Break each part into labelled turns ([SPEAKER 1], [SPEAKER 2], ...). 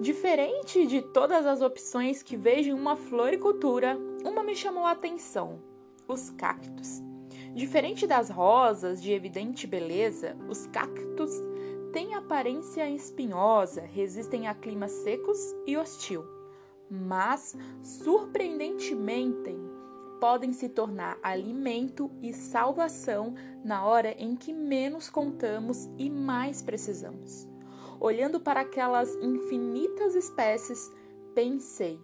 [SPEAKER 1] Diferente de todas as opções que vejo em uma floricultura, uma me chamou a atenção: os cactos. Diferente das rosas de evidente beleza, os cactos têm aparência espinhosa, resistem a climas secos e hostil, mas surpreendentemente podem se tornar alimento e salvação na hora em que menos contamos e mais precisamos. Olhando para aquelas infinitas espécies, pensei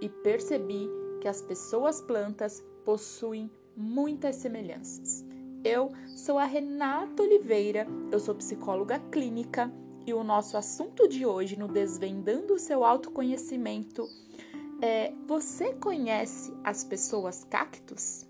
[SPEAKER 1] e percebi que as pessoas plantas possuem muitas semelhanças. Eu sou a Renata Oliveira, eu sou psicóloga clínica e o nosso assunto de hoje no Desvendando o seu autoconhecimento é: você conhece as pessoas cactos?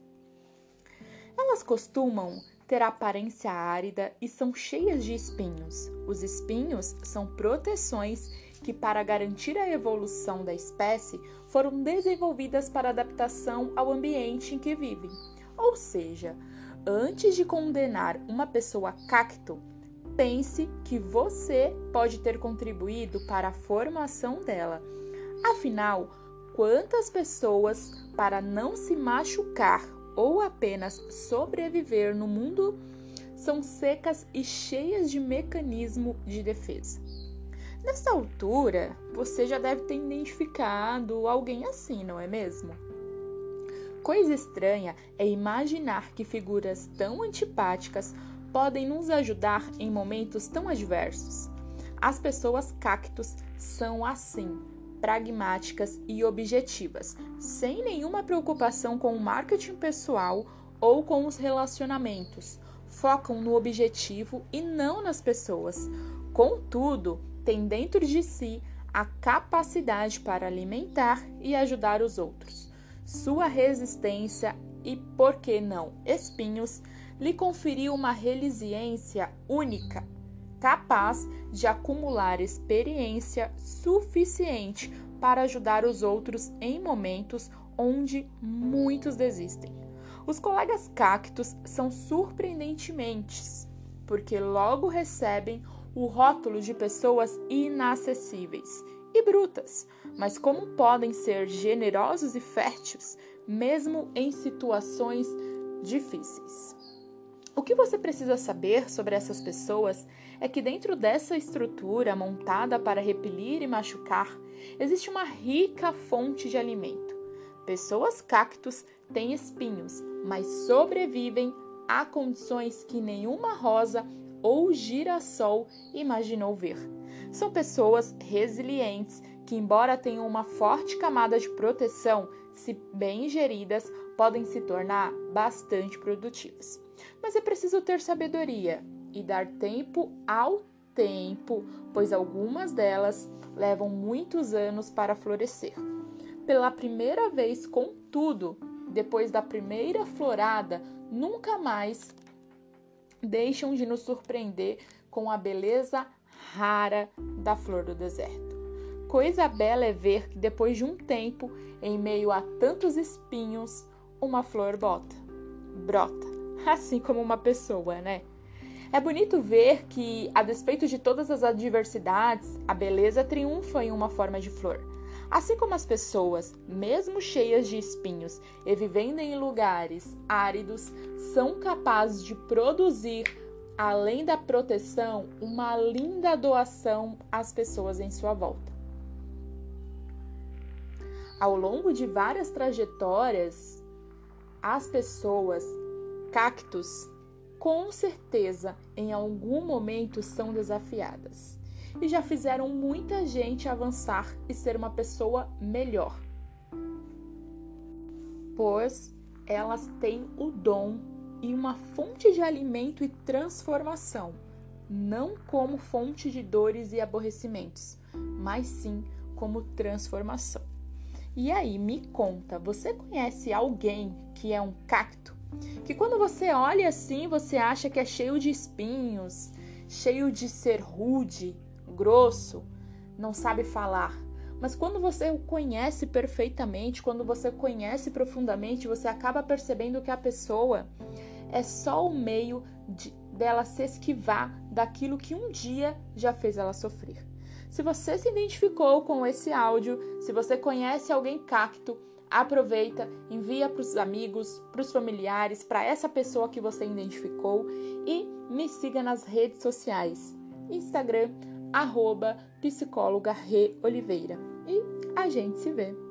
[SPEAKER 1] Elas costumam ter aparência árida e são cheias de espinhos. Os espinhos são proteções que, para garantir a evolução da espécie, foram desenvolvidas para adaptação ao ambiente em que vivem. Ou seja, antes de condenar uma pessoa cacto, pense que você pode ter contribuído para a formação dela. Afinal, quantas pessoas, para não se machucar ou apenas sobreviver no mundo são secas e cheias de mecanismo de defesa. Nessa altura, você já deve ter identificado alguém assim, não é mesmo? Coisa estranha é imaginar que figuras tão antipáticas podem nos ajudar em momentos tão adversos. As pessoas cactos são assim, pragmáticas e objetivas, sem nenhuma preocupação com o marketing pessoal ou com os relacionamentos. Focam no objetivo e não nas pessoas. Contudo, têm dentro de si a capacidade para alimentar e ajudar os outros. Sua resistência e, por que não, espinhos, lhe conferiu uma resiliência única capaz de acumular experiência suficiente para ajudar os outros em momentos onde muitos desistem. Os colegas cactos são surpreendentemente, porque logo recebem o rótulo de pessoas inacessíveis e brutas, mas como podem ser generosos e férteis, mesmo em situações difíceis. O que você precisa saber sobre essas pessoas é que dentro dessa estrutura montada para repelir e machucar, existe uma rica fonte de alimento. Pessoas cactos têm espinhos, mas sobrevivem a condições que nenhuma rosa ou girassol imaginou ver. São pessoas resilientes que, embora tenham uma forte camada de proteção, se bem geridas, podem se tornar bastante produtivas. Mas é preciso ter sabedoria e dar tempo ao tempo, pois algumas delas levam muitos anos para florescer. Pela primeira vez, contudo, depois da primeira florada, nunca mais deixam de nos surpreender com a beleza rara da flor do deserto. Coisa bela é ver que depois de um tempo, em meio a tantos espinhos, uma flor bota, brota, assim como uma pessoa, né? É bonito ver que, a despeito de todas as adversidades, a beleza triunfa em uma forma de flor. Assim como as pessoas, mesmo cheias de espinhos e vivendo em lugares áridos, são capazes de produzir, além da proteção, uma linda doação às pessoas em sua volta. Ao longo de várias trajetórias, as pessoas, cactos, com certeza em algum momento são desafiadas e já fizeram muita gente avançar e ser uma pessoa melhor. Pois elas têm o dom e uma fonte de alimento e transformação, não como fonte de dores e aborrecimentos, mas sim como transformação. E aí, me conta, você conhece alguém que é um cacto? que quando você olha assim, você acha que é cheio de espinhos, cheio de ser rude, grosso, não sabe falar. Mas quando você o conhece perfeitamente, quando você conhece profundamente, você acaba percebendo que a pessoa é só o meio de, dela se esquivar daquilo que um dia já fez ela sofrer. Se você se identificou com esse áudio, se você conhece alguém cacto, aproveita, envia para os amigos, para os familiares, para essa pessoa que você identificou e me siga nas redes sociais. Instagram, arroba psicóloga Re Oliveira. E a gente se vê.